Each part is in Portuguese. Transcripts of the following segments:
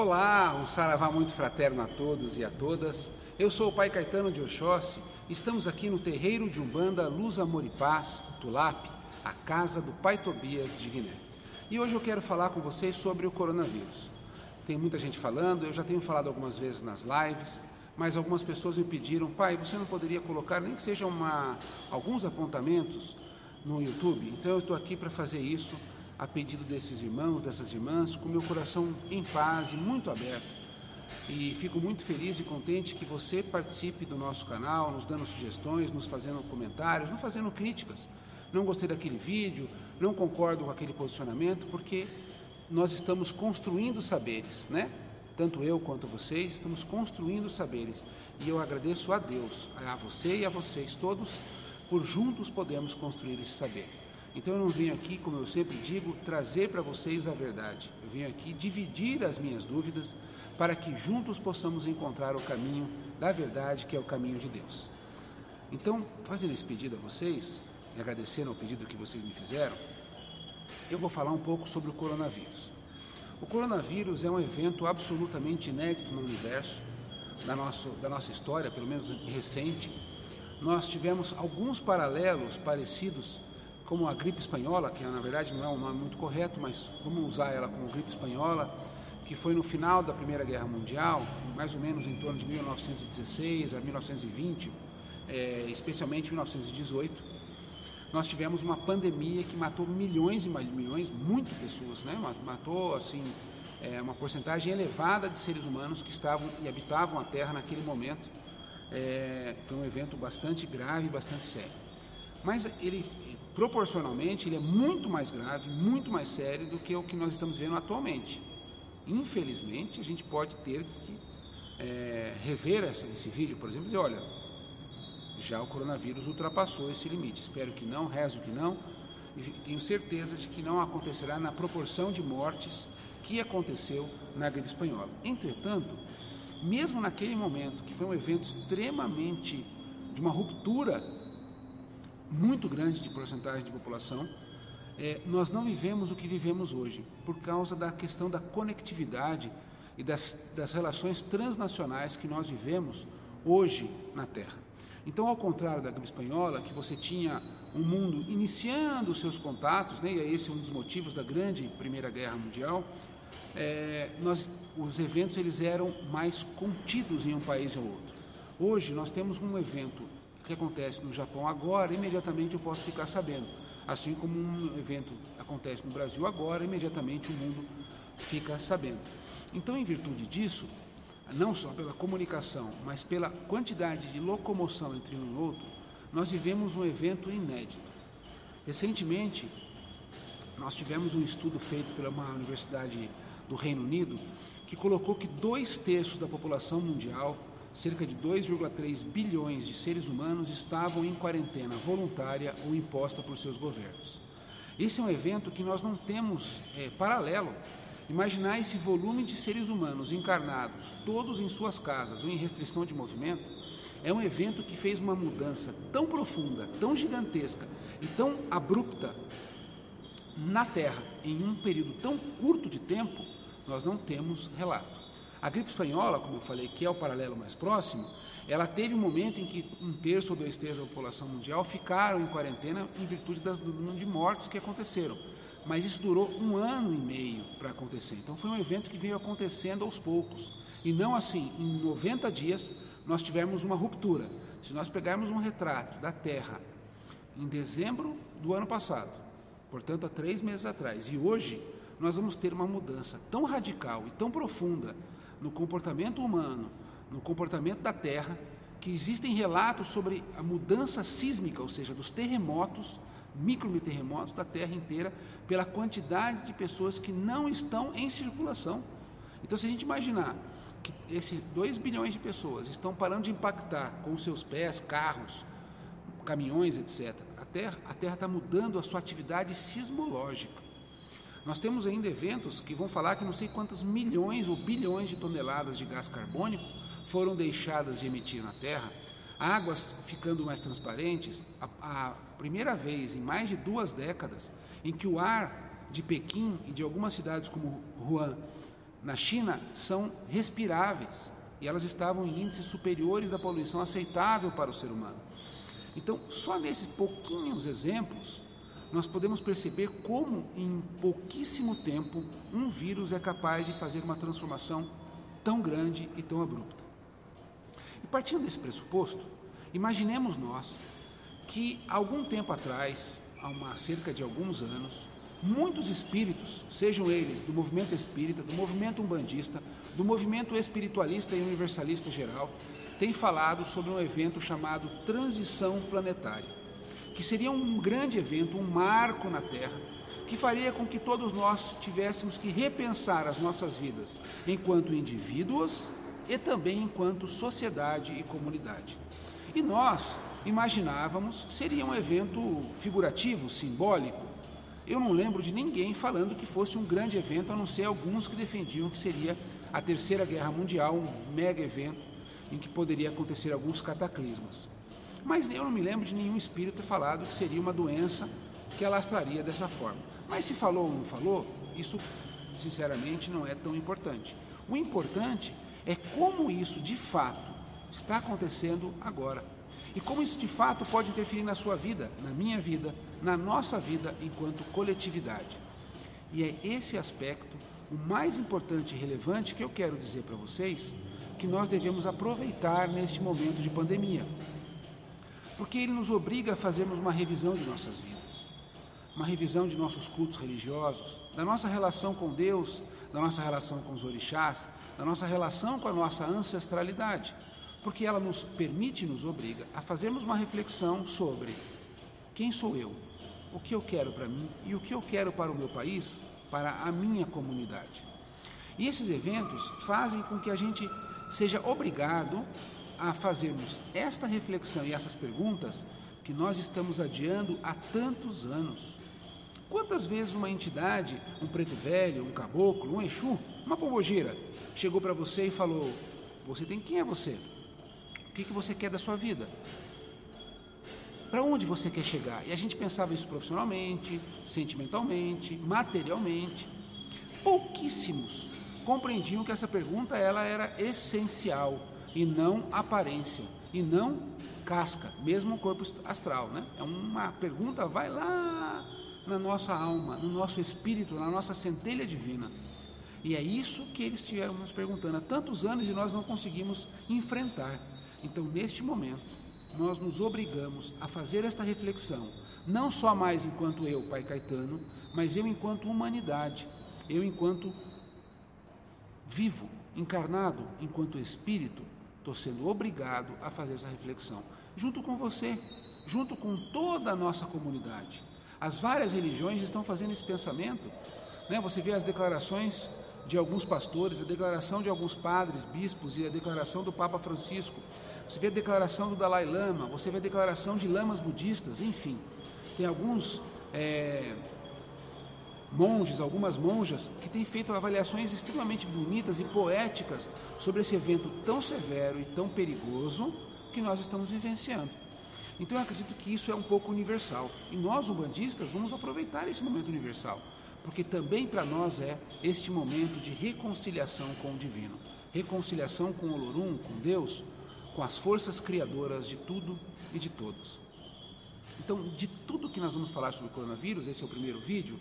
Olá, um saravá muito fraterno a todos e a todas. Eu sou o Pai Caetano de Oxóssi. Estamos aqui no terreiro de Umbanda Luz, Amor e Paz, Tulap, a casa do Pai Tobias de Guiné. E hoje eu quero falar com vocês sobre o coronavírus. Tem muita gente falando, eu já tenho falado algumas vezes nas lives, mas algumas pessoas me pediram, pai, você não poderia colocar nem que sejam uma, alguns apontamentos no YouTube? Então eu estou aqui para fazer isso a pedido desses irmãos, dessas irmãs, com meu coração em paz e muito aberto. E fico muito feliz e contente que você participe do nosso canal, nos dando sugestões, nos fazendo comentários, nos fazendo críticas. Não gostei daquele vídeo, não concordo com aquele posicionamento, porque nós estamos construindo saberes, né? Tanto eu quanto vocês estamos construindo saberes. E eu agradeço a Deus, a você e a vocês todos, por juntos podermos construir esse saber. Então eu não vim aqui, como eu sempre digo, trazer para vocês a verdade. Eu vim aqui dividir as minhas dúvidas para que juntos possamos encontrar o caminho da verdade, que é o caminho de Deus. Então, fazendo esse pedido a vocês, e agradecendo ao pedido que vocês me fizeram, eu vou falar um pouco sobre o coronavírus. O coronavírus é um evento absolutamente inédito no universo, da nossa, da nossa história, pelo menos recente. Nós tivemos alguns paralelos parecidos como a gripe espanhola, que na verdade não é um nome muito correto, mas vamos usar ela como gripe espanhola, que foi no final da Primeira Guerra Mundial, mais ou menos em torno de 1916 a 1920, é, especialmente 1918. Nós tivemos uma pandemia que matou milhões e milhões, muitas pessoas, né? Matou assim é, uma porcentagem elevada de seres humanos que estavam e habitavam a Terra naquele momento. É, foi um evento bastante grave, bastante sério. Mas ele, proporcionalmente, ele é muito mais grave, muito mais sério do que o que nós estamos vendo atualmente. Infelizmente, a gente pode ter que é, rever essa, esse vídeo, por exemplo, e dizer, olha, já o coronavírus ultrapassou esse limite. Espero que não, rezo que não, e tenho certeza de que não acontecerá na proporção de mortes que aconteceu na gripe espanhola. Entretanto, mesmo naquele momento, que foi um evento extremamente de uma ruptura muito grande de porcentagem de população, é, nós não vivemos o que vivemos hoje, por causa da questão da conectividade e das, das relações transnacionais que nós vivemos hoje na Terra. Então, ao contrário da gripe espanhola, que você tinha um mundo iniciando os seus contatos, né, e esse é um dos motivos da grande Primeira Guerra Mundial, é, nós, os eventos eles eram mais contidos em um país ou outro. Hoje nós temos um evento que acontece no Japão agora, imediatamente eu posso ficar sabendo. Assim como um evento acontece no Brasil agora, imediatamente o mundo fica sabendo. Então, em virtude disso, não só pela comunicação, mas pela quantidade de locomoção entre um e outro, nós vivemos um evento inédito. Recentemente, nós tivemos um estudo feito pela uma universidade do Reino Unido que colocou que dois terços da população mundial cerca de 2,3 bilhões de seres humanos estavam em quarentena voluntária ou imposta por seus governos. Esse é um evento que nós não temos é, paralelo. Imaginar esse volume de seres humanos encarnados, todos em suas casas ou em restrição de movimento, é um evento que fez uma mudança tão profunda, tão gigantesca e tão abrupta na Terra em um período tão curto de tempo, nós não temos relato. A gripe espanhola, como eu falei, que é o paralelo mais próximo, ela teve um momento em que um terço ou dois terços da população mundial ficaram em quarentena em virtude das, de mortes que aconteceram. Mas isso durou um ano e meio para acontecer. Então foi um evento que veio acontecendo aos poucos. E não assim, em 90 dias nós tivemos uma ruptura. Se nós pegarmos um retrato da Terra em dezembro do ano passado, portanto há três meses atrás, e hoje, nós vamos ter uma mudança tão radical e tão profunda no comportamento humano, no comportamento da Terra, que existem relatos sobre a mudança sísmica, ou seja, dos terremotos, microterremotos da Terra inteira, pela quantidade de pessoas que não estão em circulação. Então, se a gente imaginar que esses 2 bilhões de pessoas estão parando de impactar com seus pés, carros, caminhões, etc., a Terra está mudando a sua atividade sismológica. Nós temos ainda eventos que vão falar que não sei quantas milhões ou bilhões de toneladas de gás carbônico foram deixadas de emitir na Terra, águas ficando mais transparentes, a, a primeira vez em mais de duas décadas em que o ar de Pequim e de algumas cidades como Wuhan na China são respiráveis e elas estavam em índices superiores da poluição aceitável para o ser humano. Então, só nesses pouquinhos exemplos, nós podemos perceber como, em pouquíssimo tempo, um vírus é capaz de fazer uma transformação tão grande e tão abrupta. E partindo desse pressuposto, imaginemos nós que, algum tempo atrás, há uma cerca de alguns anos, muitos espíritos, sejam eles do movimento espírita, do movimento umbandista, do movimento espiritualista e universalista geral, têm falado sobre um evento chamado transição planetária, que seria um grande evento, um marco na Terra, que faria com que todos nós tivéssemos que repensar as nossas vidas enquanto indivíduos e também enquanto sociedade e comunidade. E nós imaginávamos que seria um evento figurativo, simbólico, eu não lembro de ninguém falando que fosse um grande evento, a não ser alguns que defendiam que seria a Terceira Guerra Mundial, um mega evento em que poderia acontecer alguns cataclismas. Mas eu não me lembro de nenhum espírito ter falado que seria uma doença que alastraria dessa forma. Mas se falou ou não falou, isso sinceramente não é tão importante. O importante é como isso de fato está acontecendo agora. E como isso de fato pode interferir na sua vida, na minha vida, na nossa vida enquanto coletividade. E é esse aspecto, o mais importante e relevante, que eu quero dizer para vocês, que nós devemos aproveitar neste momento de pandemia. Porque ele nos obriga a fazermos uma revisão de nossas vidas, uma revisão de nossos cultos religiosos, da nossa relação com Deus, da nossa relação com os orixás, da nossa relação com a nossa ancestralidade porque ela nos permite, nos obriga a fazermos uma reflexão sobre quem sou eu, o que eu quero para mim e o que eu quero para o meu país, para a minha comunidade. E esses eventos fazem com que a gente seja obrigado a fazermos esta reflexão e essas perguntas que nós estamos adiando há tantos anos. Quantas vezes uma entidade, um preto velho, um caboclo, um exu, uma pombogira, chegou para você e falou: Você tem quem é você? que, que você quer da sua vida? Para onde você quer chegar? E a gente pensava isso profissionalmente, sentimentalmente, materialmente. Pouquíssimos compreendiam que essa pergunta ela era essencial e não aparência e não casca, mesmo o corpo astral, né? É uma pergunta vai lá na nossa alma, no nosso espírito, na nossa centelha divina. E é isso que eles estiveram nos perguntando há tantos anos e nós não conseguimos enfrentar. Então, neste momento, nós nos obrigamos a fazer esta reflexão, não só mais enquanto eu, Pai Caetano, mas eu enquanto humanidade, eu enquanto vivo, encarnado, enquanto espírito, estou sendo obrigado a fazer essa reflexão, junto com você, junto com toda a nossa comunidade. As várias religiões estão fazendo esse pensamento. Né? Você vê as declarações de alguns pastores, a declaração de alguns padres, bispos e a declaração do Papa Francisco. Você vê a declaração do Dalai Lama, você vê a declaração de lamas budistas, enfim. Tem alguns é, monges, algumas monjas, que têm feito avaliações extremamente bonitas e poéticas sobre esse evento tão severo e tão perigoso que nós estamos vivenciando. Então eu acredito que isso é um pouco universal. E nós, umbandistas, vamos aproveitar esse momento universal porque também para nós é este momento de reconciliação com o divino, reconciliação com o Olorum, com Deus, com as forças criadoras de tudo e de todos. Então, de tudo que nós vamos falar sobre o coronavírus, esse é o primeiro vídeo,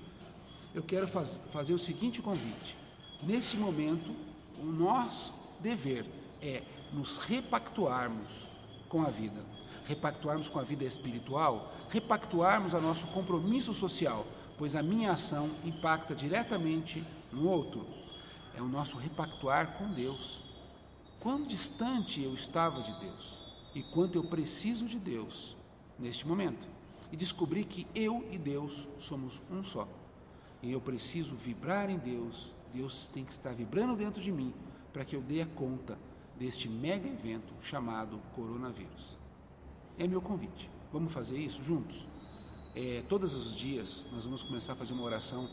eu quero faz, fazer o seguinte convite. Neste momento, o nosso dever é nos repactuarmos com a vida, repactuarmos com a vida espiritual, repactuarmos a nosso compromisso social, pois a minha ação impacta diretamente no outro. É o nosso repactuar com Deus. Quão distante eu estava de Deus e quanto eu preciso de Deus neste momento. E descobri que eu e Deus somos um só. E eu preciso vibrar em Deus. Deus tem que estar vibrando dentro de mim para que eu dê a conta deste mega evento chamado coronavírus. É meu convite. Vamos fazer isso juntos? é, todos os dias nós vamos começar a fazer uma oração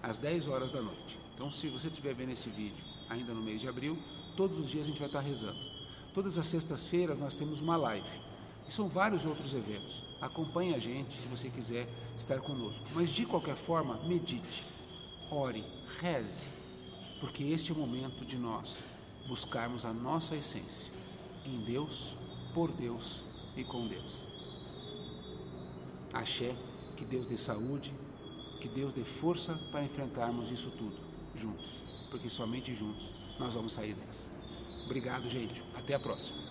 às 10 horas da noite. Então, se você estiver vendo esse vídeo ainda no mês de abril, todos os dias a gente vai estar rezando. Todas as sextas-feiras nós temos uma live. E são vários outros eventos. Acompanhe a gente se você quiser estar conosco. Mas de qualquer forma, medite, ore, reze. porque este é o momento de nós buscarmos a nossa essência em Deus, por Deus e com Deus. Axé, que Deus dê saúde, que Deus dê força para enfrentarmos isso tudo juntos, porque somente juntos nós vamos sair dessa. Obrigado, gente. Até a próxima.